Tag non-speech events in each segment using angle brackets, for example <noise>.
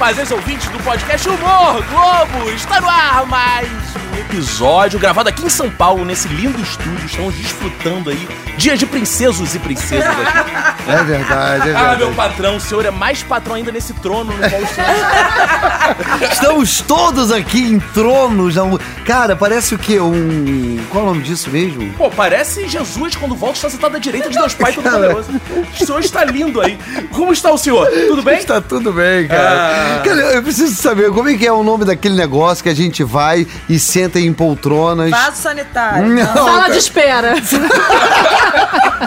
afazeres ouvintes do podcast Humor Globo. Está no ar mais episódio gravado aqui em São Paulo, nesse lindo estúdio. Estamos desfrutando aí dias de princesos e princesas aqui. É verdade, é Ah, verdade. meu patrão, o senhor é mais patrão ainda nesse trono no qual o senhor Estamos todos aqui em tronos. não- Cara, parece o quê? Um. Qual é o nome disso mesmo? Pô, parece Jesus quando volta está sentado à direita de Deus Pai Todo-Poderoso. <laughs> O senhor está lindo aí. Como está o senhor? Tudo bem? Está tudo bem, cara. Ah. Cara, eu preciso saber como é que é o nome daquele negócio que a gente vai e senta em poltronas. Vaso sanitário. Não, Sala de espera. <laughs>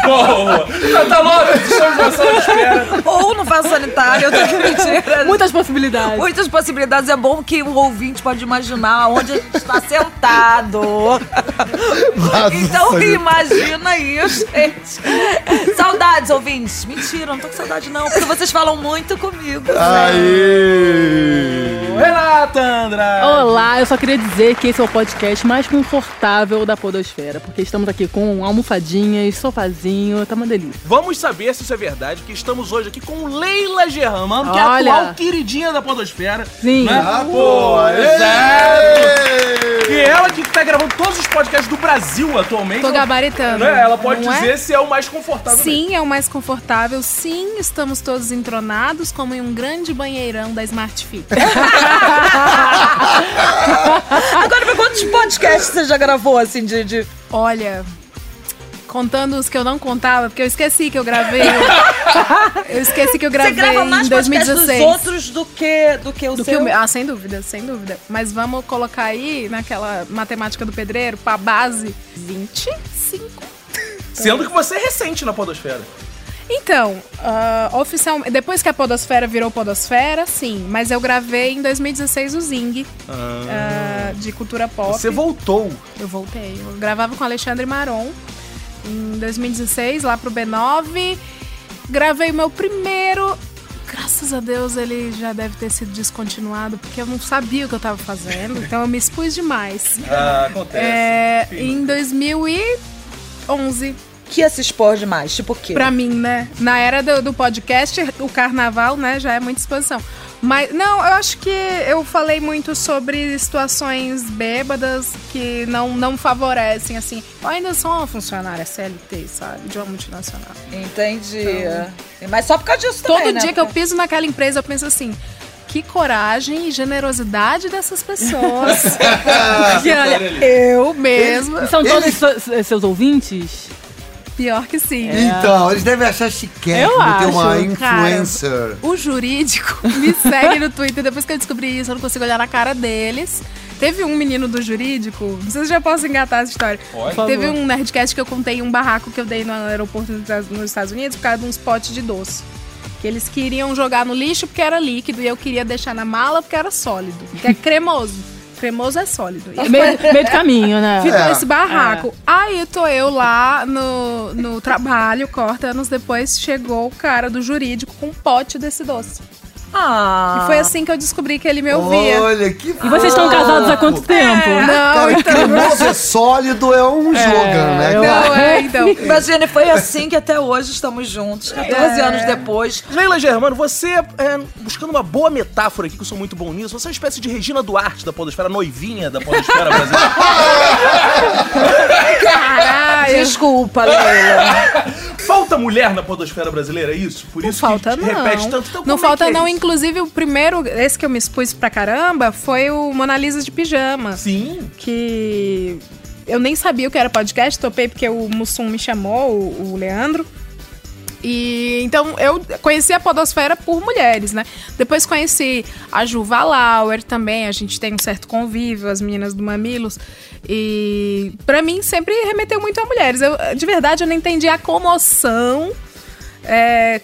Tá, estamos na sala de espera. Ou no vaso sanitário, eu tô aqui mentira. Muitas possibilidades. Muitas possibilidades. É bom que o ouvinte pode imaginar onde a gente está sentado. Vaso Então sanitário. imagina aí, gente. Saudades, ouvintes. Mentira, não tô com saudade não, porque vocês falam muito comigo. Aê! Renata Andrade. Olá, eu só queria dizer que esse é o podcast mais confortável da Podosfera, porque estamos aqui com almofadinhas, sofazinho, tá uma delícia. Vamos saber se isso é verdade, porque estamos hoje aqui com Leila Germano, que é Olha. a atual queridinha da Podosfera. Sim. Né? Ah, Pô, pô, exato. E ela que tá gravando todos os podcasts do Brasil atualmente. Tô ela- gabaritando. né, Ela pode não é? dizer se é o mais confortável. mesmo. Sim, é o mais confortável. Sim, estamos todos entronados como em um grande banheirão da Smart Fit. <laughs> <laughs> Agora, mas quantos podcasts você já gravou, assim, de... de... Olha, contando os que eu não contava, porque eu esqueci que eu gravei. <laughs> eu esqueci que eu Você gravei grava mais em podcasts 2016. dos outros do que, do que o Do seu? que o meu. Ah, sem dúvida, sem dúvida. Mas vamos colocar aí, naquela matemática do pedreiro, pra base, 25. Sendo que você é recente na Podosfera. Então, ah, oficialmente, depois que a Podosfera virou Podosfera, sim. Mas eu gravei em 2016 o Zing, ah, de cultura pop. Você voltou. Eu voltei. Eu gravava com Alexandre Maron em 2016, lá pro B9. Gravei o meu primeiro. Graças a Deus ele já deve ter sido descontinuado, porque eu não sabia o que eu tava fazendo, então eu me expus demais. Ah, acontece. É, em 2011, Que ia se expor demais? Tipo o quê? Pra mim, né? Na era do, do podcast, o carnaval, né, já é muita exposição. Mas, não, eu acho que eu falei muito sobre situações bêbadas que não, não favorecem, assim. Eu ainda sou uma funcionária CLT, sabe? De uma multinacional. Entendi. Mas só por causa disso Todo também, né? dia que eu piso naquela empresa, eu penso assim. Que coragem e generosidade dessas pessoas. <laughs> Porque, olha, eu mesma. São todos Eles- se- seus ouvintes? Pior que sim. Então, eles devem achar chiquete Eu ter uma acho, cara. influencer. O jurídico <laughs> me segue no Twitter. Depois que eu descobri isso, eu não consigo olhar na cara deles. Teve um menino do jurídico, não sei se eu já posso engatar essa história. Pode. Teve favor. um Nerdcast que eu contei um barraco que eu dei no aeroporto nos Estados- nos Estados Unidos por causa de uns potes de doce. Que eles queriam jogar no lixo porque era líquido e eu queria deixar na mala porque era sólido. Que é cremoso. <laughs> Cremoso é sólido. E Meio, meio do caminho, né? Ficou É. esse barraco. Aí tô eu lá no, no trabalho, corta anos depois, chegou o cara do jurídico com um pote desse doce. Ah. E foi assim que eu descobri que ele me ouvia. Olha, que E vocês estão casados há quanto tempo? Não, Cara, então. cremoso é sólido é um slogan, né? eu cara? Não, é, então. Imagina, foi assim que até hoje estamos juntos, 14 É. anos depois. Leila Germano, você, é, buscando uma boa metáfora aqui, que eu sou muito bom nisso, você é uma espécie de Regina Duarte da Podosfera, noivinha da Podosfera brasileira. <laughs> Caralho. Desculpa, <laughs> Leila. Falta mulher na Podosfera brasileira, é isso? Por Não isso falta, que não. repete tanto. Então, não é falta, é não. isso? Inclusive, o primeiro, esse que eu me expus pra caramba, foi o Mona Lisa de pijama. Sim. Que eu nem sabia o que era podcast, topei porque o Mussum me chamou, o Leandro. E então eu conheci a Podosfera por mulheres, né? Depois conheci a Juva Lauer também, a gente tem um certo convívio, as meninas do Mamilos. E pra mim sempre remeteu muito a mulheres. Eu, de verdade, eu não entendi a comoção é,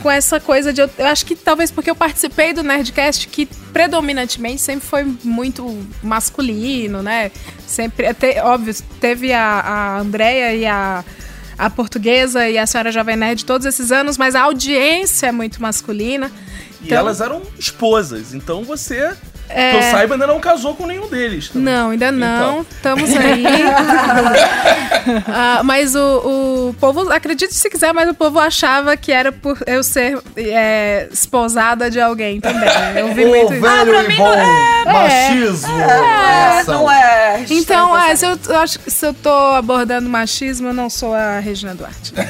com essa coisa de. Eu, eu acho que talvez porque eu participei do Nerdcast, que predominantemente sempre foi muito masculino, né? Sempre. até- óbvio, teve a, a Andrea e a. A portuguesa e a senhora Jovem Nerd todos esses anos, mas a audiência é muito masculina. E Então- elas eram esposas, então você É. Que eu saiba, ainda não casou com nenhum deles. também. Não, ainda não. Então. Estamos aí. <laughs> <laughs> Ah, mas o, o povo, acredite se quiser, mas o povo achava que era por eu ser é, esposada de alguém também. Eu vi muito isso. velho Ah, pra mim não é- machismo. É, não é. Então, é, se eu, eu acho que se eu tô abordando machismo, eu não sou a Regina Duarte. <laughs>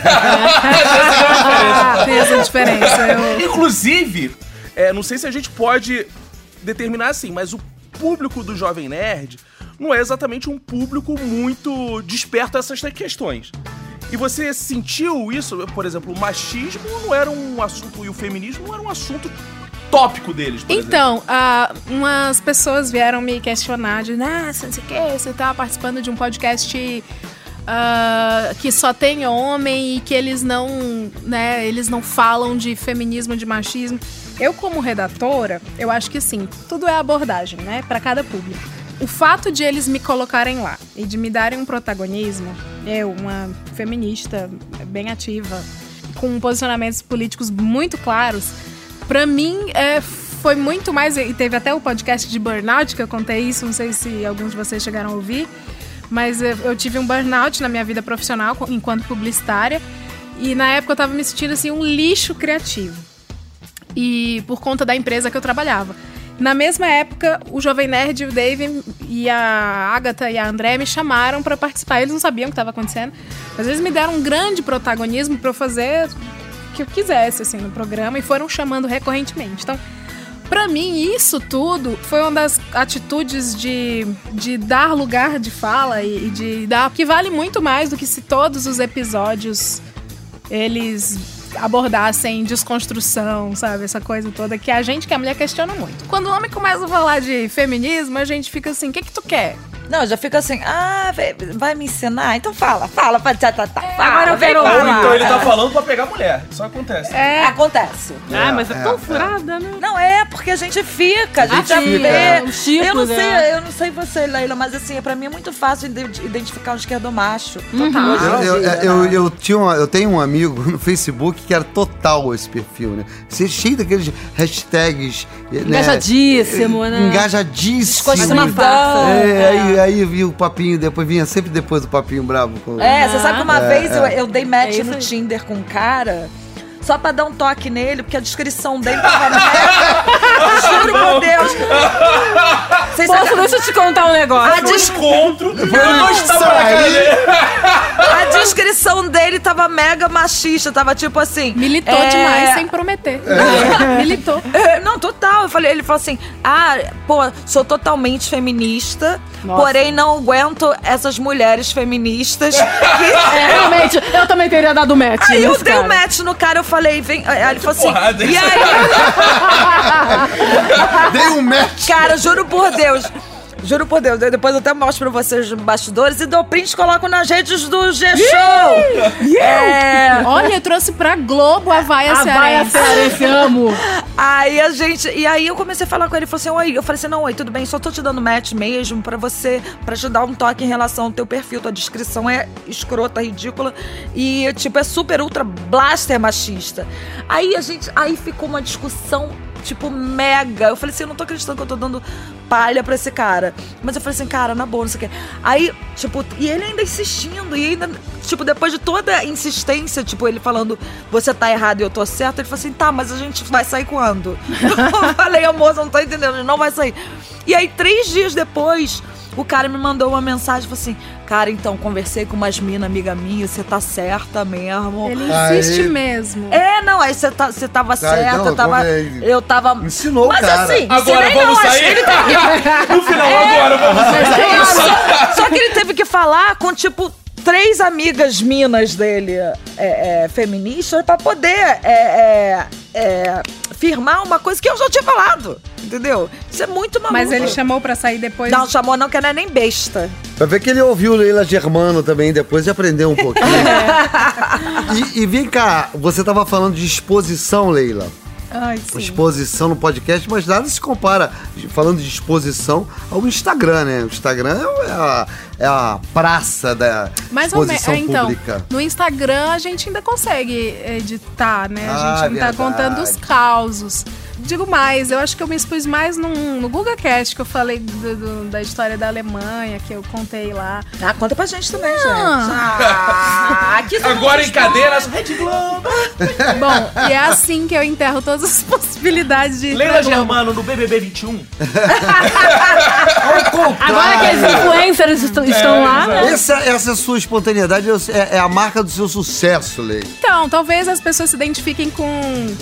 Tem essa diferença. Eu- Inclusive, é, não sei se a gente pode determinar assim, mas o público do Jovem Nerd não é exatamente um público muito desperto a essas questões. E você sentiu isso, por exemplo, o machismo não era um assunto e o feminismo não era um assunto tópico deles. Então, ah, umas pessoas vieram me questionar de, não sei o que, você tá participando de um podcast ah, que só tem homem e que eles não, né, eles não falam de feminismo, de machismo. Eu, como redatora, eu acho que sim, tudo é abordagem, né, para cada público. O fato de eles me colocarem lá e de me darem um protagonismo, eu, uma feminista bem ativa, com posicionamentos políticos muito claros, Pra mim, é, foi muito mais. E teve até o podcast de burnout que eu contei isso, não sei se alguns de vocês chegaram a ouvir. Mas eu, tive um burnout na minha vida profissional enquanto publicitária. E na época eu tava me sentindo assim um lixo criativo. E por conta da empresa que eu trabalhava. Na mesma época, o Jovem Nerd, o Dave e a Agatha e a André me chamaram pra participar. Eles não sabiam o que estava acontecendo, mas eles me deram um grande protagonismo pra eu fazer o que eu quisesse assim no programa e foram chamando recorrentemente. Então, Pra mim, isso tudo foi uma das atitudes de, de dar lugar de fala e, e de dar. que vale muito mais do que se todos os episódios eles abordassem desconstrução, sabe? Essa coisa toda que a gente, que a mulher, questiona muito. Quando o homem começa a falar de feminismo, a gente fica assim: o que, que tu quer? Não, já fica assim, ah, vai, vai me ensinar? Então fala, fala, fala, tá, tá, tá, fala, agora eu quero. Então ele tá falando pra pegar mulher. Isso acontece. É. Acontece. Ah, mas é, É, tão é. furada, né? Não, é porque a gente fica, a gente Ah, já fica, vê. é. Eu não sei, é. eu não sei você, Leila, mas assim, pra mim é muito fácil ide- identificar um esquerdomacho. Uhum. Total. Eu, eu, Vida, eu, né? eu tinha uma- eu tenho um amigo <laughs> no Facebook que era total esse perfil, né? Você cheio daqueles hashtags. né? Engajadíssimo, né? Engajadíssimo. Uma farsa. É, aí, aí vi o papinho, depois vinha sempre depois do papinho bravo. Com... É, você sabe que uma É, vez eu, é. eu dei match É no. Tinder com um cara. Só pra dar um toque nele, porque a descrição dele tava. <laughs> Juro por Deus. Vocês Posso, sabem- deixa eu te contar um negócio. a, des- Encontro. Eu cara dele. a descrição dele tava mega machista. Tava tipo assim. Militou é, demais sem prometer. <laughs> Militou. É, Não, total. Eu falei, ele falou assim: ah, pô, sou totalmente feminista, Nossa. porém não aguento essas mulheres feministas. que- É, realmente, eu também teria dado match Aí eu dei um cara. match no cara, eu falei, vem. Aí ele falou assim. porrada, E aí, <laughs> <laughs> Dei um match. cara, juro por Deus. Juro por Deus, eu depois eu até mostro pra vocês os bastidores e dou print e coloco nas redes do G-Show. É, Olha, eu trouxe pra Globo a vaia A vaia cearense. cearense, amo. <laughs> Aí a gente. E aí eu comecei a falar com ele. Ele falou assim: Oi, eu falei assim: Não, oi, tudo bem, só tô te dando match mesmo pra você, pra te dar um toque em relação ao teu perfil. Tua descrição é escrota, ridícula. E, tipo, é super ultra blaster machista. Aí a gente. Aí ficou uma discussão. Tipo, mega. Eu falei assim, eu não tô acreditando que eu tô dando palha pra esse cara. Mas eu falei assim, cara, na boa, não sei o quê. Aí, tipo, e ele ainda insistindo, e ainda, tipo, depois de toda a insistência, tipo, ele falando, você tá errado e eu tô certo, ele falou assim, tá, mas a gente vai sair quando? <laughs> eu falei, amor, você não tá entendendo, a gente não vai sair. E aí, três dias depois, o cara me mandou uma mensagem, falou assim, cara, então, conversei com umas minas, amiga minha, você tá certa mesmo. Ele insiste Aí- mesmo. É, não, aí você tá, você tava certa, então, eu tava. como é? Eu tava. Ensinou Mas cara. assim, Agora vamos não, acho que sair? ele que- No final, agora vamos sair. só, só que ele teve que falar com, tipo, três amigas minas dele é, é, feministas pra poder é, é, é, firmar uma coisa que eu já tinha falado. Entendeu? Isso é muito maluco. Mas ele chamou pra sair depois. Não, chamou não, que não é nem besta. Pra ver que ele ouviu Leila Germano também depois e aprendeu um pouquinho. <laughs> e, e vem cá, você tava falando de exposição, Leila. Ai. Exposição no podcast, mas nada se compara, falando de exposição, ao Instagram, né? O Instagram é a, é a praça da Mais ou menos. exposição Então, pública. no Instagram a gente ainda consegue editar, né? Ah, a gente não verdade. tá contando os causos. Digo mais, eu acho que eu me expus mais num, no GugaCast, que eu falei do- do- da história da Alemanha, que eu contei lá. Ah, conta pra gente também, gente. Ah. Ah, <laughs> aqui todo Agora em cadeiras, Rede Globo. <laughs> Bom, e é assim que eu enterro todas as <laughs> possibilidades de. Leila. Germano no BBB 21. Agora que as influencers est- estão lá, né? Essa, essa sua espontaneidade é, é a marca do seu sucesso, Lei. Então, talvez as pessoas se identifiquem com,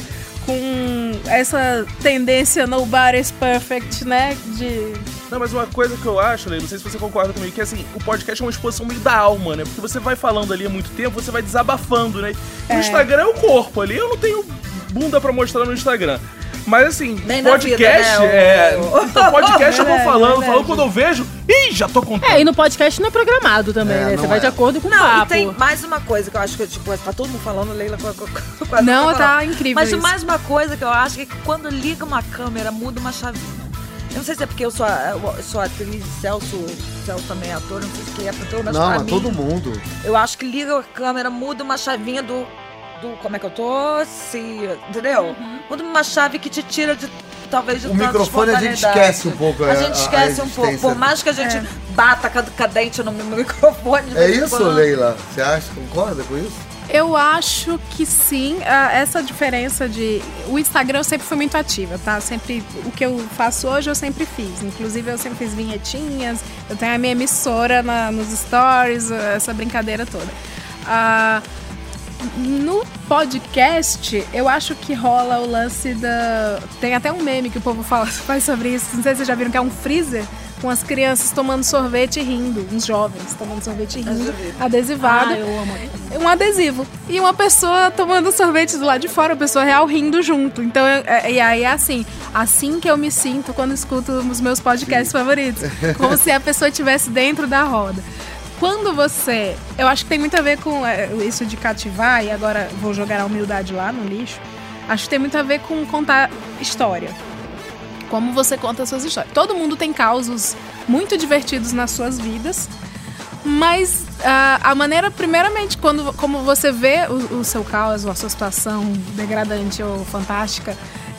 com essa tendência nobody's perfect, né? De. Não, mas uma coisa que eu acho, Leila, não sei se você concorda comigo, que assim, o podcast é uma exposição meio da alma, né? Porque você vai falando ali há muito tempo, você vai desabafando, né? E O Instagram é o corpo ali. Eu não tenho bunda pra mostrar no Instagram. Mas assim, Nem podcast vida, né, é. o- Então, podcast eu vou <laughs> Verdade, falando, verdade. falando quando eu vejo. Ih, já tô contando. É, e no podcast não é programado também, É, né? Você vai é. de acordo com o Não, e papo. tem mais uma coisa que eu acho que, tipo, tá todo mundo falando, Leila Não, tá incrível Mas isso. mais uma coisa que eu acho que quando liga uma câmera, muda uma chavinha. Eu não sei se é porque eu sou, a- eu sou atriz, Celso, Celso também é ator, não sei se que é, pelo menos Não, pra mas mim, todo mundo. eu acho que liga a câmera, muda uma chavinha do, do como é que eu tô, se, entendeu? Muda uma chave que te tira de, talvez, de O microfone a gente esquece um pouco. A gente esquece um pouco, por mais que a gente bata com a cadente no <laughs> microfone. É isso, quando. Leila? Você acha? Concorda com isso? Eu acho que sim. Ah, essa diferença de. O Instagram eu sempre fui muito ativa, tá? Sempre. O que eu faço hoje eu sempre fiz. Inclusive eu sempre fiz vinhetinhas. Eu tenho a minha emissora na- nos stories, essa brincadeira toda. Ah, no podcast, eu acho que rola o lance da. Tem até um meme que o povo fala, <laughs> faz sobre isso. Não sei se vocês já viram que é um freezer com as crianças tomando sorvete e rindo. Uns jovens tomando sorvete e rindo. Adesivado Ah, eu amo. um adesivo. E uma pessoa tomando sorvete do lado de fora, a pessoa real rindo junto. Então, é- e aí é assim, assim que eu me sinto quando escuto os meus podcasts favoritos. Como se a pessoa estivesse dentro da roda. Quando você. Eu acho que tem muito a ver com é, isso de cativar, e agora vou jogar a humildade lá no lixo. Acho que tem muito a ver com contar história. Como você conta as suas histórias. Todo mundo tem causos muito divertidos nas suas vidas. Mas ah, a maneira, primeiramente, quando, como você vê o, o seu caos, a sua situação degradante ou fantástica,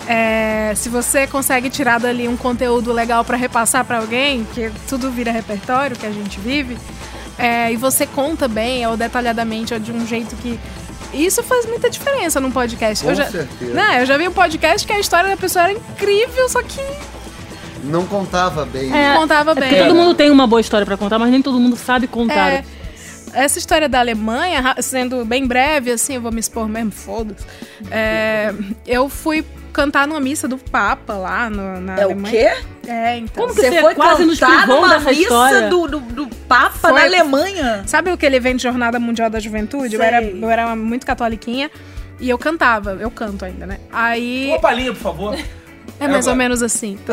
é, se você consegue tirar dali um conteúdo legal pra repassar pra alguém, que tudo vira repertório que a gente vive, é, e você conta bem ou detalhadamente ou de um jeito que. Isso faz muita diferença num podcast. Com eu já, certeza. Né, eu já vi um podcast que a história da pessoa era incrível, só que Não contava bem. É, contava é bem. porque todo mundo tem uma boa história pra contar, mas nem todo mundo sabe contar. É, essa história da Alemanha, sendo bem breve, assim, eu vou me expor mesmo, foda-se. É, eu fui cantar numa missa do Papa lá no- na É o Alemanha. quê? É, então. Como que Você você foi quase nos cantar privou numa dessa missa história? do, do, do Papa Foi. na Alemanha? Sabe aquele evento Jornada Mundial da Juventude? Eu era, eu era muito catoliquinha e eu cantava. Eu canto ainda, né? Aí. Uma palhinha, por favor. É mais ou agora. menos assim. <laughs>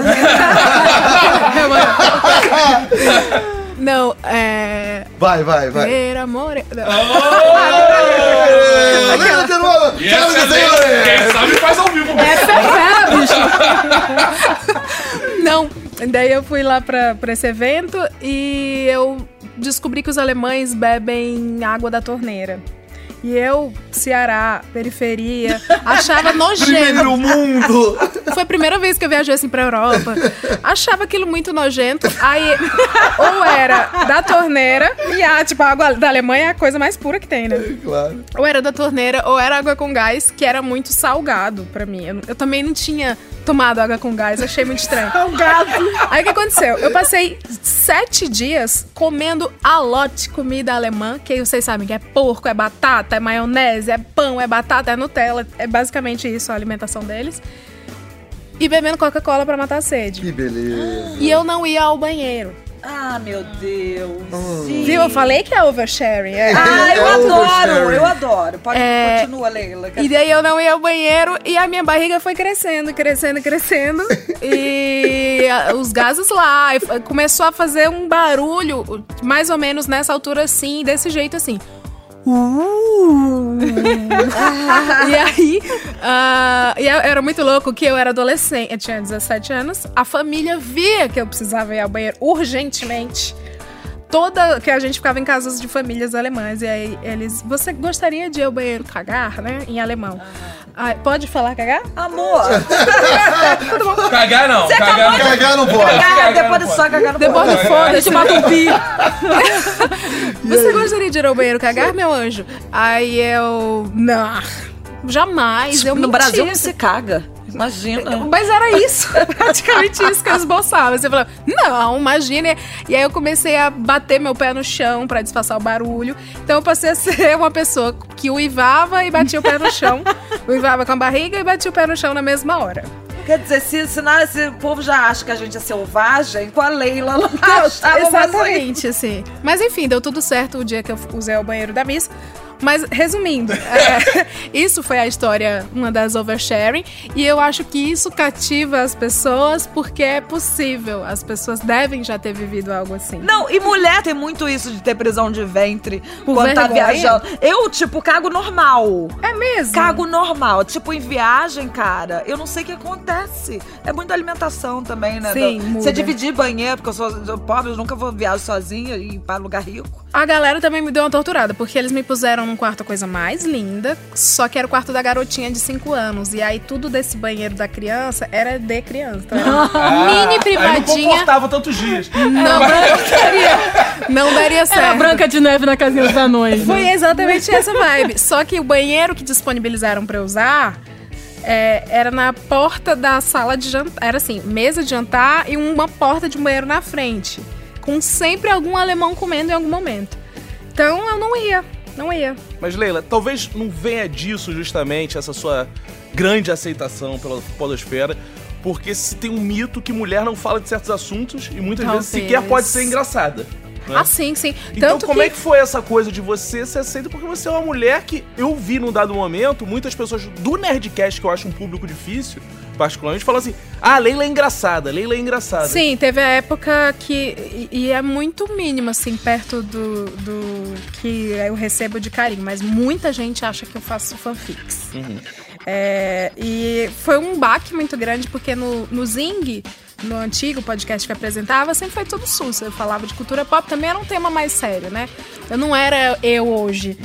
Não, é. Vai, vai, vai. Per amore. Não. Leila Teruana! E essa é Leila. Faz ao vivo. Não, daí eu fui lá pra, pra esse evento e eu descobri que os alemães bebem água da torneira. E eu, Ceará, periferia, achava <laughs> nojento. Primeiro mundo! Foi a primeira vez que eu viajei assim pra Europa. Achava aquilo muito nojento. Aí, ou era da torneira, e a, tipo, a água da Alemanha é a coisa mais pura que tem, né? Claro. Ou era da torneira, ou era água com gás, que era muito salgado pra mim. Eu, eu também não tinha tomado água com gás, achei muito estranho. <laughs> Salgado! Aí o que aconteceu? Eu passei sete dias comendo alote comida alemã, que vocês sabem que é porco, é batata, é maionese, é pão, é batata, é Nutella. É basicamente isso a alimentação deles. E bebendo Coca-Cola pra matar a sede. Que beleza. E eu não ia ao banheiro. Ah, meu Deus. Hum. Viu? Eu falei que é oversharing. É. Ah, eu É adoro, eu adoro. Pode, É, continua, Leila. E daí eu não ia ao banheiro e a minha barriga foi crescendo, crescendo, crescendo. <laughs> e a- os gases lá. começou a fazer um barulho, mais ou menos nessa altura assim, desse jeito assim. Uh. <laughs> e aí, ah, e era muito louco que eu era adolescente, eu tinha 17 anos, a família via que eu precisava ir ao banheiro urgentemente. toda. Que a gente ficava em casas de famílias alemãs. E aí eles. Você gostaria de ir ao banheiro cagar, né? Em alemão. Ah, pode falar cagar? Amor, <laughs> Cagar não, Você cagar acabou não. Cagar não pode. cagar, cagar depois de só cagar no Depois do pode. foda-se, mata um pi. <laughs> Você gostaria de ir ao banheiro cagar, meu anjo? Aí eu. Não. Jamais. Eu No mentia. Brasil não se caga. Imagina. <laughs> Mas era isso, <laughs> praticamente isso que eu esboçava. Você falava, não, imagine. E aí eu comecei a bater meu pé no chão pra disfarçar o barulho. Então eu passei a ser uma pessoa que uivava e batia o pé no chão. <laughs> uivava com a barriga e batia o pé no chão na mesma hora. Quer dizer, se, se, na- se o povo já acha que a gente é selvagem, com a Leila achava você- exatamente, assim. Mas enfim, deu tudo certo o dia que eu usei o banheiro da Miss. Mas, resumindo, <laughs> é, isso foi a história, uma das oversharing. E eu acho que isso cativa as pessoas porque é possível. As pessoas devem já ter vivido algo assim. Não, e mulher tem muito isso de ter prisão de ventre Por quando tá vergonha? viajando. Eu, tipo, cago normal. É mesmo? Cago normal. Tipo, em viagem, cara, eu não sei o que acontece. É muita alimentação também, né? Sim. Você dividir banheiro, porque eu sou, pobre, eu nunca vou viajar sozinha e ir para lugar rico. A galera também me deu uma torturada, porque eles me puseram num quarto a coisa mais linda, só que era o quarto da garotinha de 5 anos. E aí tudo desse banheiro da criança era de criança. Então era uma mini Aí não privadinha. comportava tantos dias. Não, daria, não daria certo. Era a Branca de Neve na casinha dos anões. Foi né? exatamente essa vibe. Só que o banheiro que disponibilizaram pra eu usar é, era na porta da sala de jantar. Era assim, mesa de jantar e uma porta de banheiro na frente. Com sempre algum alemão comendo em algum momento. Então eu não ia, não ia. Mas, Leila, talvez não venha disso justamente essa sua grande aceitação pela podosfera, porque se tem um mito que mulher não fala de certos assuntos e muitas vezes Talvez. sequer pode ser engraçada. né? Ah, sim, sim. Então, Tanto como que... é que foi essa coisa de você ser aceita? Porque você é uma mulher que eu vi num dado momento, muitas pessoas do Nerdcast, que eu acho um público difícil, particularmente, falam assim: ah, Leila é engraçada, Leila é engraçada. Sim, teve a época que. E, é muito mínimo, assim, perto do, do que eu recebo de carinho, mas muita gente acha que eu faço fanfics. É, e foi um baque muito grande, porque no, no Zing, no antigo podcast que eu apresentava, sempre foi tudo sus. Eu falava de cultura pop, também era um tema mais sério, né? Eu não era eu hoje.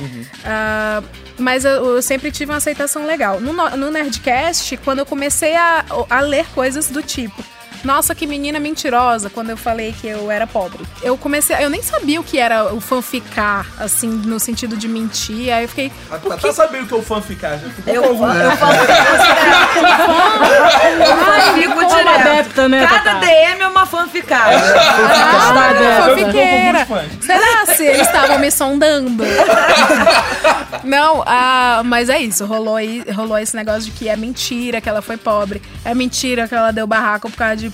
Ah, mas eu, eu sempre tive uma aceitação legal. No, no Nerdcast, quando eu comecei a, a ler coisas do tipo. Nossa, que menina mentirosa, quando eu falei que eu era pobre. Eu comecei. Eu nem sabia o que era o fanficar, assim, no sentido de mentir. Aí eu fiquei. A Tatá que sabe o que é o fanficar, já ficou Eu, eu falo <laughs> eu fico Como direto. adepta, né, Cada Tatá? DM é uma fanficada. Ah, adepta. fanfiqueira. Eu. Será se eles estavam me sondando? <laughs> Não, ah, mas é isso. Rolou, aí, rolou esse negócio de que é mentira que ela foi pobre. É mentira que ela deu barraco por causa de.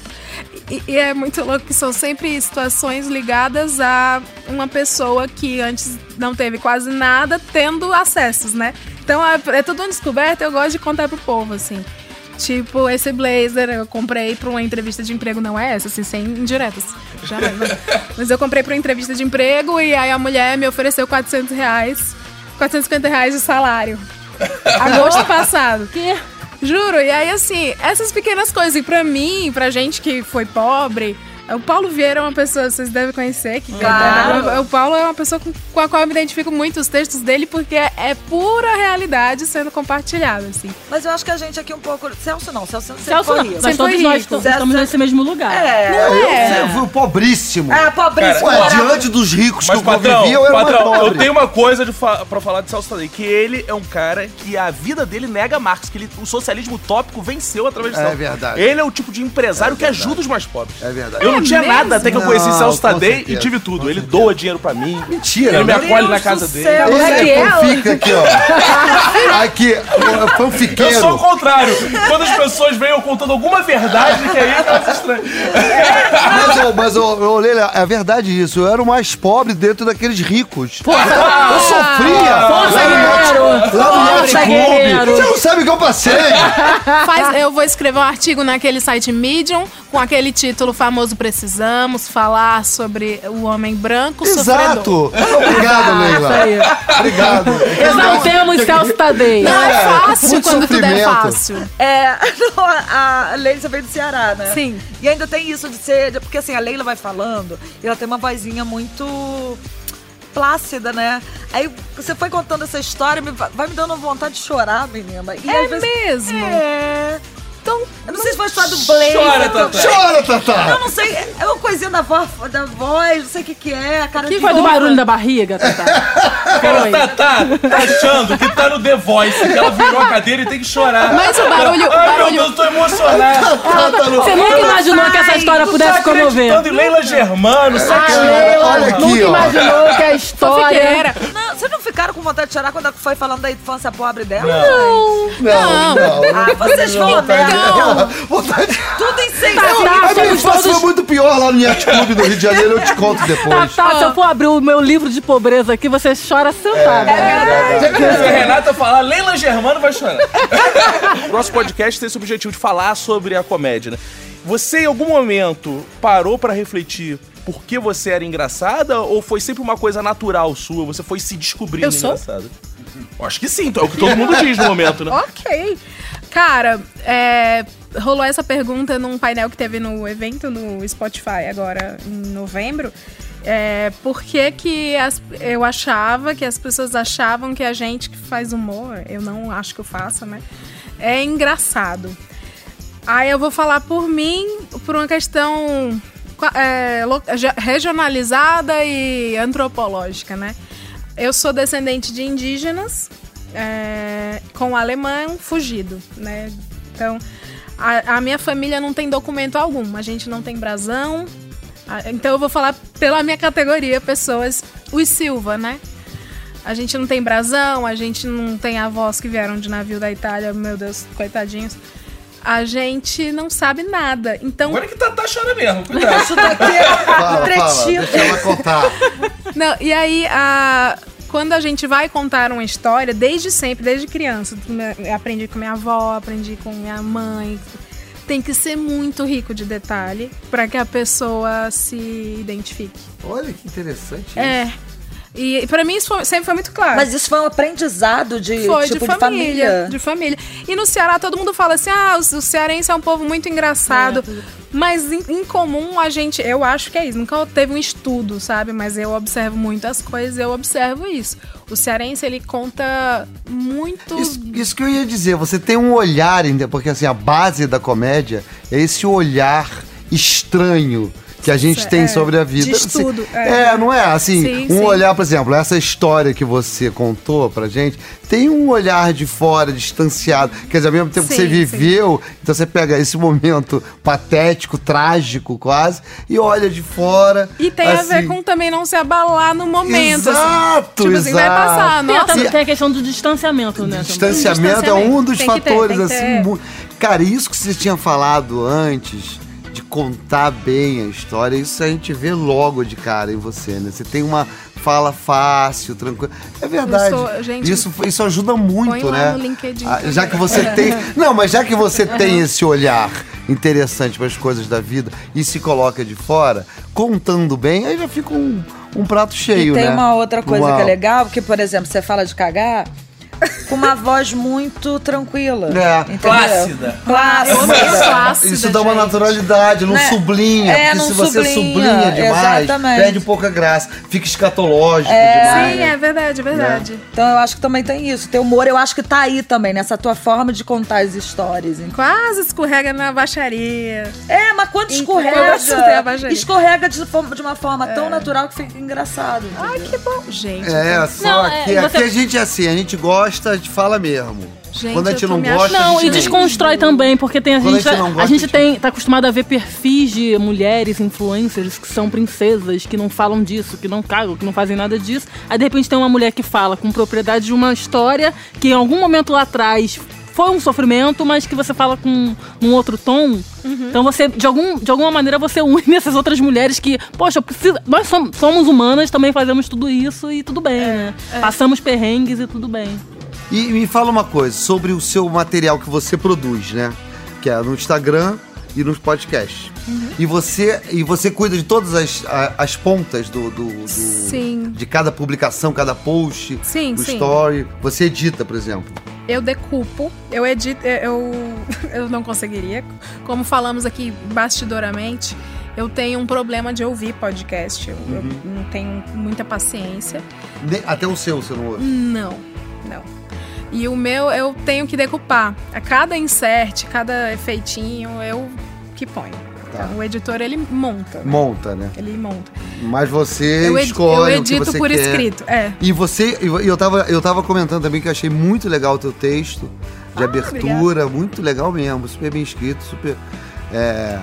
E, e é muito louco que são sempre situações ligadas a uma pessoa que antes não teve quase nada, tendo acessos, né? Então é, é tudo uma descoberta, eu gosto de contar pro povo, assim. Tipo, esse blazer eu comprei pra uma entrevista de emprego, não é essa, assim, sem indiretas. Jamais. Mas, <laughs> mas eu comprei pra uma entrevista de emprego e aí a mulher me ofereceu 400 reais, 450 reais de salário. <laughs> Agosto passado. Que? Juro, e aí assim, essas pequenas coisas, e pra mim, pra gente que foi pobre, o Paulo Vieira é uma pessoa, vocês devem conhecer, que Claro. o Paulo é uma pessoa com, a qual eu me identifico muito os textos dele, porque é pura realidade sendo compartilhada, assim. Mas eu acho que a gente aqui um pouco. Celso não, Celso sempre Celso, não. rico. Nós Sempre todos foi nós rico. to- estamos nesse mesmo lugar. É. Eu, é. eu fui pobríssimo. É, pobríssimo. Ué, morava- diante dos ricos Mas, que eu patrão, convivia, eu era patrão, mais eu pobre. tenho uma coisa de fa pra falar de Celso Tadei, que ele é um cara que a vida dele nega Marx, que ele, o socialismo utópico venceu através de É Celso. verdade. Ele é o tipo de empresário É que ajuda os mais pobres. É verdade. Eu não tinha mesmo? nada até que eu conheci Não, Celso Tadei e tive tudo. Ele doa dinheiro pra mim. Mentira, Ele me né? acolhe na casa dele. céu. Esse Raquel. é fanfica aqui, ó. Aqui, o Eu fanfiqueiro. sou o contrário. Quando as pessoas eu contando alguma verdade, que aí elas estranham. Mas, ô, mas ô, Leila, é verdade isso. Eu era o mais pobre dentro daqueles ricos. eu sofria. Força, lá no guerreiro! Yacht- Lá no Yacht Força, guerreiro! Club. Você não sabe o que eu passei. Faz- eu vou escrever um artigo naquele site Medium com aquele título famoso Precisamos falar sobre o homem branco sofredor. Exato. Obrigado, Leila. Isso aí. Obrigado. Exaltemos Celso Tadei. Não é fácil muito quando tudo é fácil. É, <laughs> não, a Leila veio do Ceará, né? Sim. E ainda tem isso de ser. Porque assim, a Leila vai falando e ela tem uma vozinha muito plácida, né? Aí você foi contando essa história, me- vai me dando vontade de chorar, menina. E É vezes- mesmo? É. Então, Eu não sei se foi a história do Blaze. Chora, Tatá. Chora, Tatá. Eu não sei, é uma coisinha da, vo, da voz, não sei o que que é, a cara Que de foi do barulho da barriga, Tatá? <laughs> Cara, Foi. tá, tá, tá achando que tá no The Voice, que ela virou a cadeira e tem que chorar. Mas o barulho- o Ai, meu barulho- Deus, eu tô emocionado. Você nunca imaginou que essa história pudesse tá acreditando comover? em Leila Germano, sete Olha aqui, Nunca ó. imaginou que a história... Não, vocês não ficaram com vontade de chorar quando ela foi falando da infância pobre dela? Não, não. Ah, vocês né? Vontade- Tudo insensível. Tá, A minha infância todos- foi muito pior lá no Yacht Clube do Rio de Janeiro, eu te conto depois. Tatá, se eu for abrir o meu livro de pobreza aqui, você chora sentada. Se a Renata falar, Leila Germano vai chorar. <laughs> Nosso podcast tem esse objetivo de falar sobre a comédia, né? Você em algum momento parou pra refletir por que você era engraçada ou foi sempre uma coisa natural sua? Você foi se descobrindo Eu sou? engraçada? Acho que sim, é o que todo mundo diz no momento, né? Ok. Cara, é, rolou essa pergunta num painel que teve no evento no Spotify agora em novembro. É, por que que as- eu achava que as pessoas achavam que a gente que faz humor, eu não acho que eu faça, né? É engraçado. Aí eu vou falar por mim, por uma questão é, regionalizada e antropológica, né? Eu sou descendente de indígenas é, com alemão fugido, né? Então, a, a minha família não tem documento algum, a gente não tem brasão. A- Então eu vou falar pela minha categoria, pessoas, os Silva, né? A gente não tem brasão, a gente não tem avós que vieram de navio da Itália, meu Deus, coitadinhos. A gente não sabe nada. Então, Agora que Tatá chora mesmo, cuidado. Isso daqui é Fala, fala, deixa ela contar. Não, e aí, a, quando a gente vai contar uma história, desde sempre, desde criança, aprendi com minha avó, aprendi com minha mãe. Tem que ser muito rico de detalhe para que a pessoa se identifique. Olha que interessante isso. É. E para mim isso foi- sempre foi muito claro. Mas isso foi um aprendizado de, foi tipo, de, família, de família. E no Ceará todo mundo fala assim: ah, o, o cearense é um povo muito engraçado. Mas em, em comum a gente, eu acho que é isso. Nunca teve um estudo, sabe? Mas eu observo muitas coisas, eu observo isso. O cearense ele conta muito. Isso, isso que eu ia dizer, você tem um olhar, porque assim, a base da comédia é esse olhar estranho que a gente É, tem sobre a vida. de estudo, Assim, é. é. não é? Assim, Sim, um sim. olhar, por exemplo, essa história que você contou pra gente, tem um olhar de fora, distanciado. Quer dizer, ao mesmo tempo que Sim, você sim. viveu, então você pega esse momento patético, trágico quase, e olha de fora. E tem a ver assim, com também não se abalar no momento. assim. Exato, Tipo assim, vai exato. passar. Tem, Nossa, a- tem a questão do distanciamento, né? também. Distanciamento é um dos Tem que ter, fatores, tem que assim, ter. mu- Cara, isso que você tinha falado antes, de contar bem a história, isso a gente vê logo de cara em você, né? Você tem uma fala fácil, tranquila. É verdade. Eu sou- gente, isso, isso ajuda muito, põe lá né? no LinkedIn Ah, já que você tem. <laughs> Não, mas já que você tem esse olhar interessante para as coisas da vida e se coloca de fora, contando bem, aí já fica um, um prato cheio, E tem né? uma outra coisa Uma- que é legal, porque, por exemplo, você fala de cagar com uma voz muito tranquila. É. Plácida. Plácida. flácida, Isso dá uma gente. naturalidade, não Né? sublinha. É, porque não se você sublinha, sublinha demais, exatamente. perde pouca graça. Fica escatológico É. demais. Sim, né? é verdade, é verdade. Então eu acho que também tem isso. Teu humor, eu acho que tá aí também, nessa tua forma de contar as histórias. Quase escorrega na baixaria. É, mas quando escorrega, escorrega de, forma- de uma forma tão natural que fica engraçado. Ai, entendeu? que bom. Gente, É, só Não, é, que você- aqui a gente é assim, a gente gosta, gente fala mesmo. Gente, Quando a gente não gosta, Não, e desconstrói também, porque tem a Quando a gente, a gosta, gente a gente- tem, tá acostumado a ver perfis de mulheres influencers que são princesas, que não falam disso, que não cagam, que não fazem nada disso. Aí de repente tem uma mulher que fala com propriedade de uma história que em algum momento lá atrás foi um sofrimento, mas que você fala com um outro tom. Então você, de, algum, de alguma maneira, você une <laughs> essas outras mulheres que, poxa, eu preciso, nós som- somos humanas, também fazemos tudo isso e tudo bem, né? Passamos perrengues e tudo bem. E me fala uma coisa sobre o seu material que você produz, né? Que é no Instagram e nos podcasts. Uhum. E você e você cuida de todas as, a- as pontas do, do- do- Sim. de cada publicação, cada post, Sim, do sim. story. Você edita, por exemplo. Eu decupo, eu edito, eu, eu <laughs> não conseguiria. Como falamos aqui bastidoramente, eu tenho um problema de ouvir podcast. Eu, eu não tenho muita paciência. Até o seu, você não ouve. Não, não. E o meu eu tenho que decupar. A cada insert, cada efeitinho, eu que ponho. Tá. Então, o editor ele monta. né? Monta, né? Ele monta. Mas você Eu, escolhe eu o que edito você por quer. escrito. É. E você, e eu tava, eu tava comentando também que eu achei muito legal o teu texto de Ah, abertura, muito legal mesmo, super bem escrito, super. É,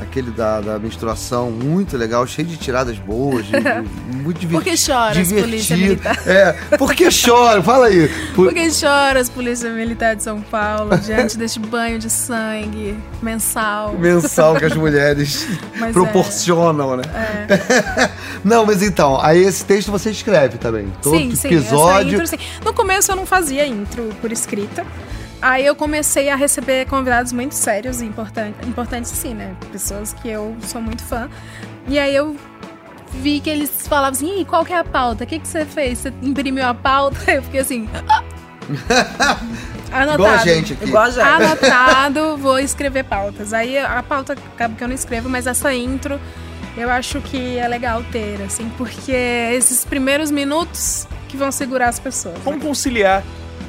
aquele da, da menstruação, muito legal, cheio de tiradas boas, de- <laughs> muito divertido. Por que choras, Polícia Militar? É, por que chora? Fala aí. Por- Por que choras, Polícia Militar de São Paulo, diante deste banho de sangue mensal? Mensal que as <laughs> mulheres Mas é. proporcionam, né? <laughs> Não, mas então, aí esse texto você escreve também. Todo sim, sim, episódio. sim. No começo eu não fazia intro por escrita. Aí eu comecei a receber convidados muito sérios e importan importantes, sim, né? Pessoas que eu sou muito fã. E aí eu vi que eles falavam assim, Ih, qual que é a pauta? O que, que você fez? Você imprimiu a pauta? <laughs> Eu fiquei assim... "Ah." <laughs> Anotado. Igual a gente aqui. Igual a gente. Anotado, vou escrever pautas. Aí a pauta acaba que eu não escrevo, mas essa intro eu acho que é legal ter, assim, porque esses primeiros minutos que vão segurar as pessoas. né? Como conciliar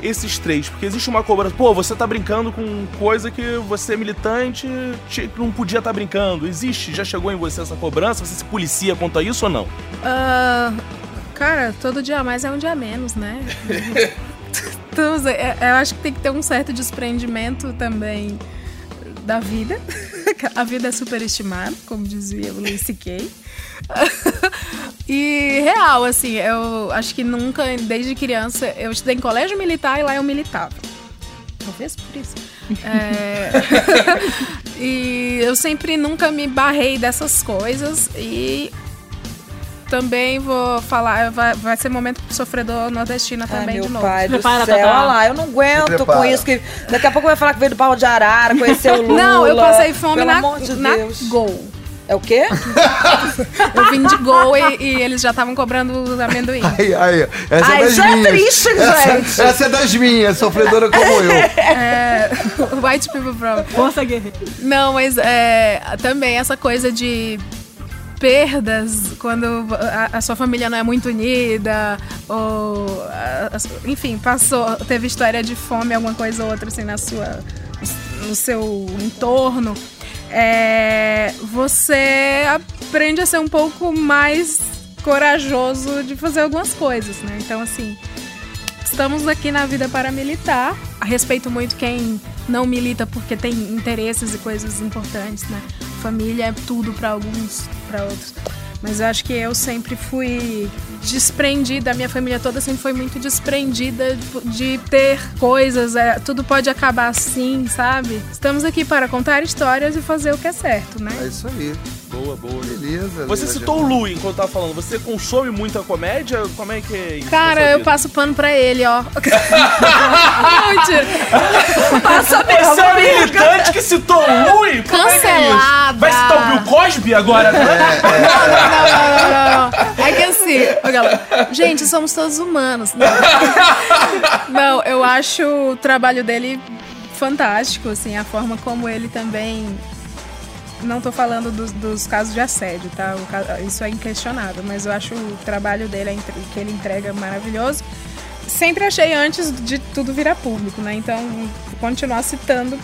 esses três? Porque existe uma cobrança. Pô, você tá brincando com coisa que você é militante não podia estar brincando. Existe? Já chegou em você essa cobrança? Você se policia quanto a isso ou não? Ah, cara, todo dia mais é um dia menos, né? <laughs> então, eu acho que tem que ter um certo desprendimento também da vida. <laughs> A vida é superestimada, como dizia o Luis <laughs> C.K. e real, assim, eu acho que nunca, desde criança, eu estudei em colégio militar e lá eu militava. Talvez por isso. É, <laughs> e eu sempre nunca me barrei dessas coisas e também vou falar, vai, vai ser momento pro sofredor nordestina Ai, também meu de novo. pai do Prepara, céu, olha lá, eu não aguento com isso. Que daqui a pouco vai falar que veio do pau de arara, conheceu o Lula. Não, eu passei fome Pelo na, de na. Gol. É o quê? <laughs> Eu vim de Gol e, e eles já estavam cobrando os amendoim. Aí, aí, essa Ai, é das já é minhas. triste, essa, gente. essa é das minhas, sofredora como eu. É, <laughs> white people problem. Força guerreira. Não, mas é, também essa coisa de perdas quando a, a sua família não é muito unida ou a- a- enfim passou teve história de fome alguma coisa ou outra assim na sua no seu entorno é, você aprende a ser um pouco mais corajoso de fazer algumas coisas né então assim estamos aqui na vida paramilitar. Respeito muito quem não milita porque tem interesses e coisas importantes, né? Família é tudo para alguns, para outros. Mas eu acho que eu sempre fui desprendida, a minha família toda sempre foi muito desprendida de ter coisas, é, tudo pode acabar assim, sabe? Estamos aqui para contar histórias e fazer o que é certo, né? É isso aí. Boa, boa. Beleza. Você Leila citou o Germano. Lu enquanto tava falando. Você consome muita comédia? Como é que é isso? Cara, eu passo pano pra ele, ó. <laughs> Passa Você é um militante que citou o Lui? Como é é. Vai citar o Bill Cosby agora? Não, não, não, não, não. É que assim, gente, somos todos humanos. Não. Não, eu acho o trabalho dele fantástico, assim, a forma como ele também. Não tô falando dos, dos casos de assédio, tá? O isso é inquestionável, mas eu acho o trabalho dele, que ele entrega maravilhoso. Sempre achei antes de tudo virar público, né? Então, continuar citando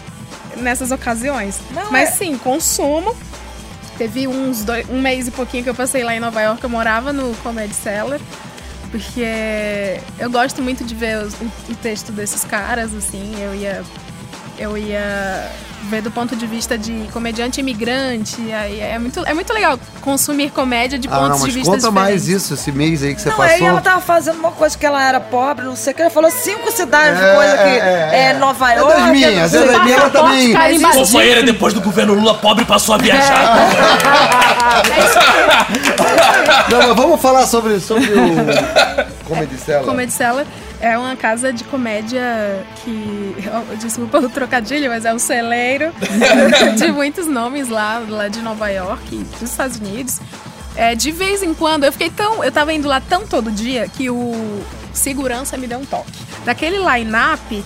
nessas ocasiões. Não, mas é- sim, consumo. Teve uns dois, um mês e pouquinho que eu passei lá em Nova York, eu morava no Comedy Cellar, porque eu gosto muito de ver os- o, o texto desses caras, assim, eu ia eu ia ver do ponto de vista de comediante imigrante, e aí é muito, é muito legal consumir comédia de Ah, pontos não, de mas vista conta diferentes. mais isso, esse mês aí que você Não, passou. aí ela tava fazendo uma coisa que ela era pobre, não sei o que. Ela falou cinco cidades, É, coisa que é, é, é. Nova É York. das minhas, não é das minhas, também. Companheira, depois do governo Lula pobre passou a viajar. <laughs> Não, mas vamos falar sobre, sobre o <laughs> Comedy Cellar. Comedy Cellar é uma casa de comédia que. <laughs> Desculpa o trocadilho, mas é um celeiro <laughs> de muitos nomes lá, lá de Nova York, dos Estados Unidos. É, de vez em quando, eu fiquei tão. Eu tava indo lá tão todo dia que o segurança me deu um toque. Daquele line-up,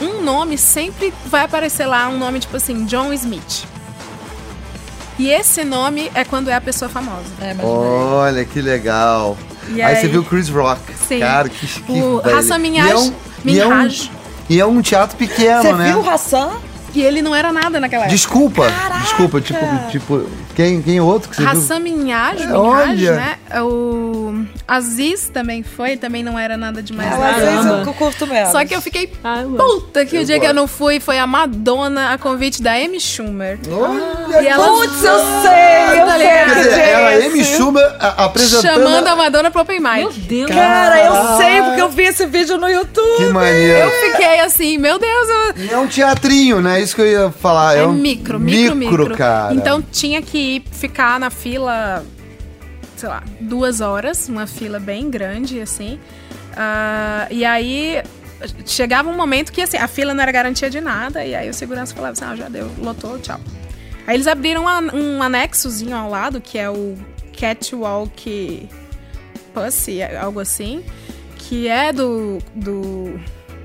um nome sempre vai aparecer lá, um nome tipo assim, John Smith. E esse nome é quando é a pessoa famosa. É, mas Olha, que legal. E aí, aí- você viu Chris Rock. Sim. Cara, que, que O. Hassan E Minhaj. é um- e é um- Minhaj. E é um teatro pequeno, Você né? viu o Hassan? E ele não era nada naquela época. Desculpa, desculpa, tipo, tipo, quem, quem outro que você viu? Hassan Minhaj, É, Minhaj, olha. né? O Aziz também foi, também não era nada demais. Nada. Caramba. o que eu curto mesmo. Só que eu fiquei Ah, eu puta que o dia que eu não fui foi a Madonna a convite da Amy Schumer. Olha, E ela Putz, eu sei, eu Tá sei. Quer dizer, que era é Amy esse. Schumer a- apresentando... chamando a Madonna pro Open Meu Mic. Deus. Cara, eu sei, porque eu vi esse vídeo no YouTube. Que maneiro. Eu fiquei assim, meu Deus, eu... E é um teatrinho, né? Isso que eu ia falar. É, é um micro, micro, micro. cara. Então tinha que ir ficar na fila, sei lá, duas horas, uma fila bem grande, assim. Ah, e aí chegava um momento que assim, a fila não era garantia de nada, e aí o segurança falava assim, ah, já deu, lotou, tchau. Aí eles abriram um anexozinho ao lado, que é o Catwalk Pussy, algo assim, que é do, do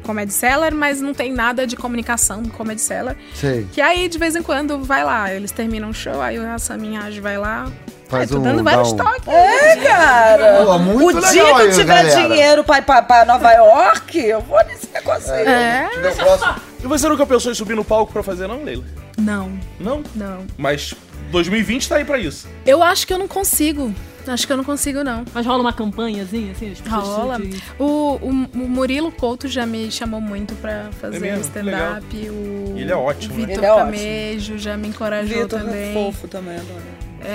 Comedy Cellar, mas não tem nada de comunicação do Comedy Cellar. Sei. Que aí, de vez em quando, vai lá. Eles terminam o show, aí o Minhaj vai lá. Faz Ai, tô um- dando vários um- toques. É, cara. Pô, muito o dia que eu tiver galera. dinheiro pra ir pra, pra Nova York, eu vou nesse negócio aí. É? Próximo- E você nunca pensou em subir no palco pra fazer, não, Leila? Não, Não? não. Mas 2020 tá aí pra isso. Eu acho que eu não consigo. Acho que eu não consigo, não. Mas rola uma campanhazinha, assim? as pessoas Rola. de- O, o, o Murilo Couto já me chamou muito pra fazer É stand-up. O, Ele é ótimo, O né? Vitor Ele é ótimo. Camejo já me encorajou Vitor também. é fofo também, adoro.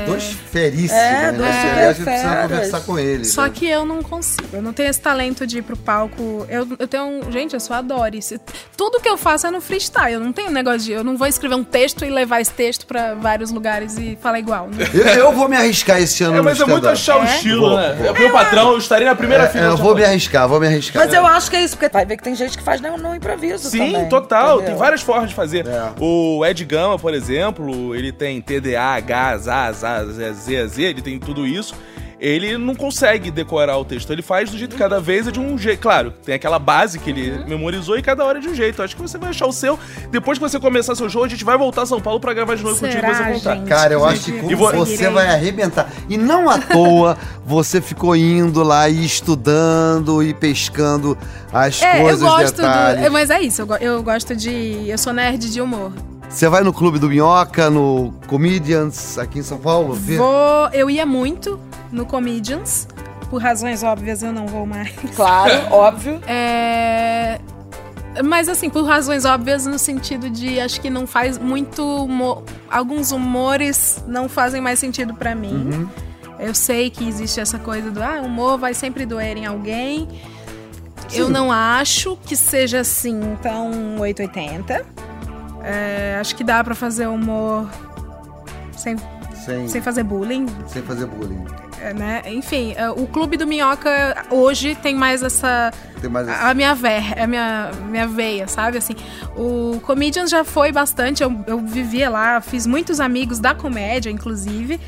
Dois feríssimos, É, né? dois Aliás, super a gente precisa conversar com ele. Só né? que eu não consigo. Eu não tenho esse talento de ir pro palco. Eu, eu tenho um. Gente, eu sou a Doris. Tudo que eu faço é no freestyle. Eu não tenho negócio de. Eu não vou escrever um texto e levar esse texto pra vários lugares e falar igual. né? Eu, eu vou me arriscar esse ano É, mas no é muito achar o É? estilo, Vou, né? vou. Eu vi o patrão, eu estaria na primeira É, fila. eu do vou me arriscar, vou me arriscar. Mas eu acho que é isso, porque vai ver que tem gente que faz no, no improviso Sim, também. total. entendeu? Tem várias formas de fazer. É. O Ed Gama, por exemplo, ele tem TDA, H, ZA, Z, Z, Z, ele tem tudo isso. Ele não consegue decorar o texto. Ele faz do jeito que cada vez é de um jeito. Claro, tem aquela base que ele memorizou e cada hora é de um jeito. Acho que você vai achar o seu. Depois que você começar seu show, a gente vai voltar a São Paulo pra gravar de novo contigo e você contar. Cara, eu acho que E com- vo- você vai arrebentar. E não à toa você ficou indo lá e estudando e pescando as É, eu coisas, gosto detalhes. do. Mas é isso, eu, go- eu gosto de. Eu sou nerd de humor. Você vai no Clube do Minhoca, no Comedians, aqui em São Paulo? ver? Vou. Eu ia muito no Comedians. Por razões óbvias, eu não vou mais. <laughs> Claro, <laughs> óbvio. É. Mas assim, por razões óbvias, no sentido de acho que não faz muito. humor- Alguns humores não fazem mais sentido pra mim. Eu sei que existe essa coisa do ah, humor vai sempre doer em alguém. Eu não acho que seja assim tão 880. É, acho que dá pra fazer humor sem, Sem, sem fazer bullying, sem fazer bullying. é, né? Enfim, é, o Clube do Minhoca hoje tem mais essa Tem mais a a minha ver, a minha, minha veia, sabe? Assim, o Comedians já foi bastante, eu, eu vivia lá, fiz muitos amigos da comédia, inclusive.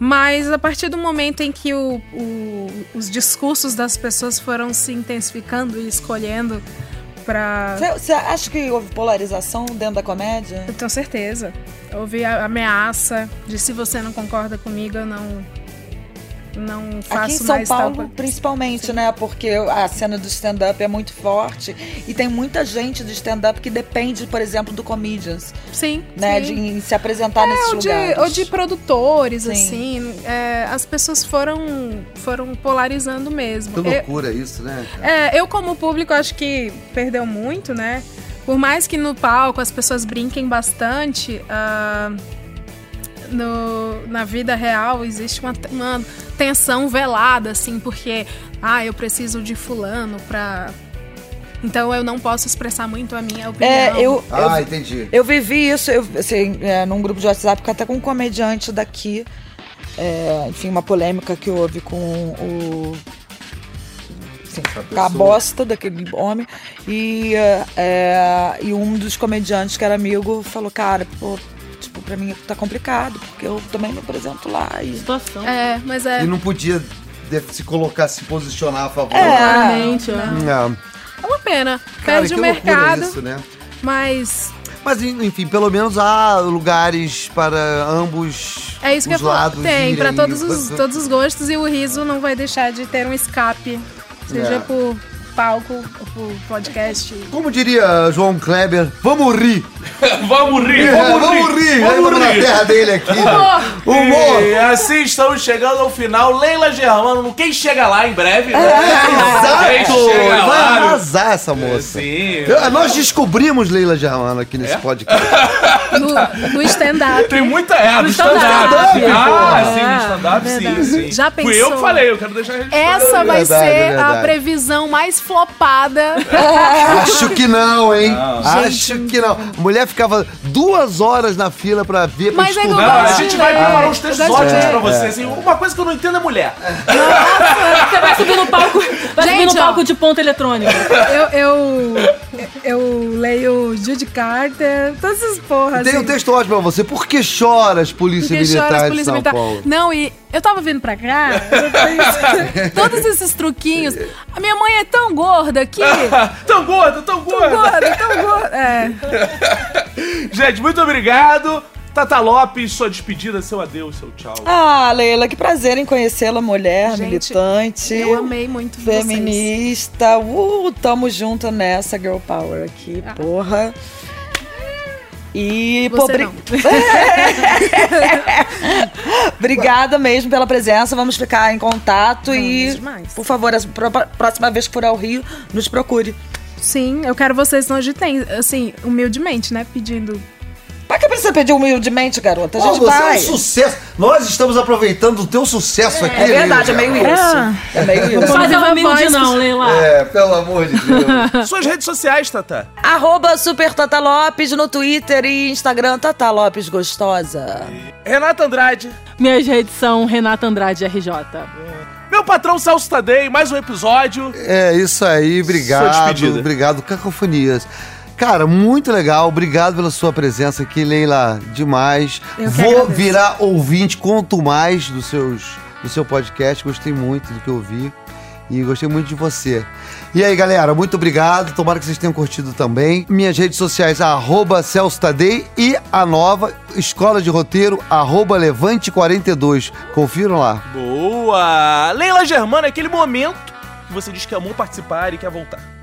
Mas a partir do momento em que o- o- os discursos das pessoas foram se intensificando e escolhendo pra. Você acha que houve polarização dentro da comédia? Eu tenho certeza. Houve a ameaça de se você não concorda comigo, eu não. Não faço Aqui em São mais tal Paulo, coisa. principalmente, né? Porque a cena do stand-up é muito forte. E tem muita gente do stand-up que depende, por exemplo, do comedians, Sim. né? sim. De em se apresentar nesses ou de, lugares. ou de produtores, Sim. assim. é, as pessoas foram, foram polarizando mesmo. Que Eu, loucura isso, né? é, eu, como público, acho que perdeu muito, né? Por mais que no palco as pessoas brinquem bastante, ah, no, na vida real existe uma, uma tensão velada, assim, porque, ah, eu preciso de fulano pra. Então eu não posso expressar muito a minha opinião. É, eu, eu, Ah, entendi. eu vivi isso eu, assim, é, num grupo de WhatsApp, até com um comediante daqui. é, enfim, uma polêmica que houve com o. Enfim, com a bosta daquele homem. E, é, é, e um dos comediantes que era amigo falou, cara, pô, tipo, pra mim tá complicado, porque eu também me apresento lá. E... Situação. É, mas é. E não podia se colocar, se posicionar a favor. É. Claramente, ó. É. É uma pena. Cara, Perde que o mercado, isso, né? mas Mas enfim, pelo menos há lugares para ambos é isso que eu os lados Tem, pra todos os, todos os gostos e o riso não vai deixar de ter um escape. Seja É. por palco por podcast. Como diria João Kleber, vamos rir. <laughs> vamos rir, É, vamos rir. Vamos na terra dele aqui. Humor. E assim estamos chegando ao final. Leila Germano, no Quem Chega Lá em breve. Né? Exato! Quem chega Vai lá, arrasar essa moça. Sim. Eu- nós descobrimos Leila Germano aqui nesse podcast. <laughs> <laughs> No, no stand-up. Tem muita. É, do stand-up, stand-up. Ah, pô. sim, É, no stand-up, sim, sim. Já Fui eu pensou? que falei, eu quero deixar registrado. Essa vai Verdade, ser verdade. a previsão mais flopada. <laughs> Acho que não, hein? Não. Acho que não. A mulher ficava duas horas na fila pra ver, pra Mas é estudar. Não, a gente vai ler. preparar uns textos ótimos pra você. Assim, uma coisa que eu não entendo é mulher. Você vai subir no palco, vai subir Gente, no ó. palco de ponta eletrônica. Eu, eu, eu leio Judy Carter, todas essas porras. Tem um assim. texto ótimo pra você. Por que choras, Polícia Porque Militar chora as de polícia São militar. Paulo? Não, e eu tava vindo pra cá, <laughs> todos esses truquinhos. A minha mãe é tão gorda que. <laughs> tão gorda, tão gorda. gorda, tão gorda. É. <laughs> Gente, muito obrigado. Tata Lopes, sua despedida, seu adeus, seu tchau. Ah, Leila, que prazer em conhecê-la, mulher, Gente, militante. Eu amei muito vocês. Feminista. Uh, tamo junto nessa Girl Power aqui, porra. E, Você bri- não. <laughs> obrigada mesmo pela presença. Vamos ficar em contato e, demais. por favor, a pró- próxima vez que for ao Rio, nos procure. Sim, eu quero vocês onde tem, assim, humildemente, né? Pedindo. Pra que precisa pedir humildemente, garota? A Pô, gente você vai. é um sucesso. Nós estamos aproveitando o teu sucesso aqui. É verdade, é meio isso. É meio isso. Não faz Viva ela humilde não, Leila. É, pelo amor de Deus. <laughs> Suas redes sociais, Tata. Arroba Super Tata Lopes no Twitter e Instagram, Tata Lopes Gostosa. Renata Andrade. Minhas redes são Renata Andrade RJ. Meu patrão Celso Tadei, mais um episódio. É isso aí, Sua obrigado. despedida. Obrigado, Cacofonias. Cara, muito legal. Obrigado pela sua presença aqui, Leila. Demais. Eu Vou agradeço. virar ouvinte quanto mais dos seus, do seu podcast. Gostei muito do que eu vi. E gostei muito de você. E aí, galera, muito obrigado. Tomara que vocês tenham curtido também. Minhas redes sociais, arroba Celso Tadei e a nova Escola de Roteiro, arroba Levante42. Confiram lá. Boa! Leila Germana, aquele momento que você diz que amou participar e quer voltar.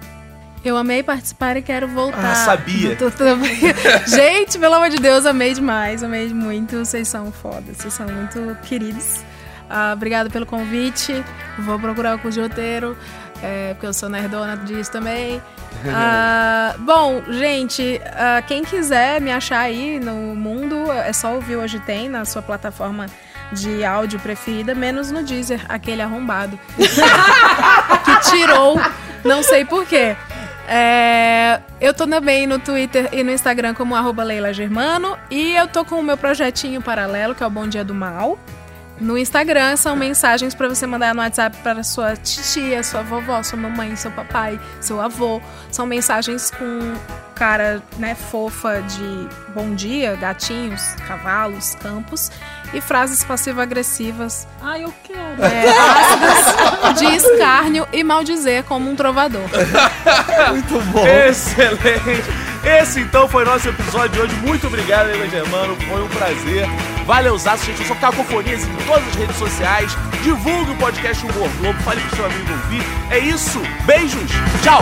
Eu amei participar e quero voltar. Ah, sabia. Tô- tô- <laughs> Gente, pelo amor de Deus, amei demais, amei muito. Vocês são fodas, vocês são muito queridos. Ah, obrigada pelo convite. Vou procurar o curso de roteiro, é, porque eu sou nerdona disso também. <laughs> Ah, bom, gente, ah, quem quiser me achar aí no mundo, é só ouvir Hoje Tem na sua plataforma de áudio preferida, menos no Deezer, aquele arrombado. <laughs> que tirou, não sei porquê. É, eu tô também no Twitter e no Instagram como arroba Leila Germano. E eu tô com o meu projetinho paralelo, que é o Bom Dia do Mal. No Instagram são mensagens pra você mandar no WhatsApp para sua titia, sua vovó, sua mamãe, seu papai, seu avô. São mensagens com cara, né, fofa de bom dia, gatinhos, cavalos, campos e frases passivo-agressivas Ah, eu quero. é, de escárnio e maldizer como um trovador. <laughs> Muito bom. Excelente! Esse então foi nosso episódio de hoje. Muito obrigado, Leila Germano. Foi um prazer. Valeuzaço, gente. Eu sou Cacofonias em todas as redes sociais. Divulgue o podcast Humor Globo. Fale pro seu amigo ouvir. É isso. Beijos. Tchau.